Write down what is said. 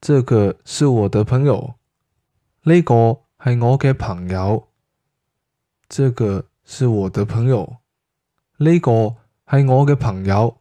这个是我的朋友。呢个系我嘅朋友。这个是我的朋友。呢个系我嘅朋友。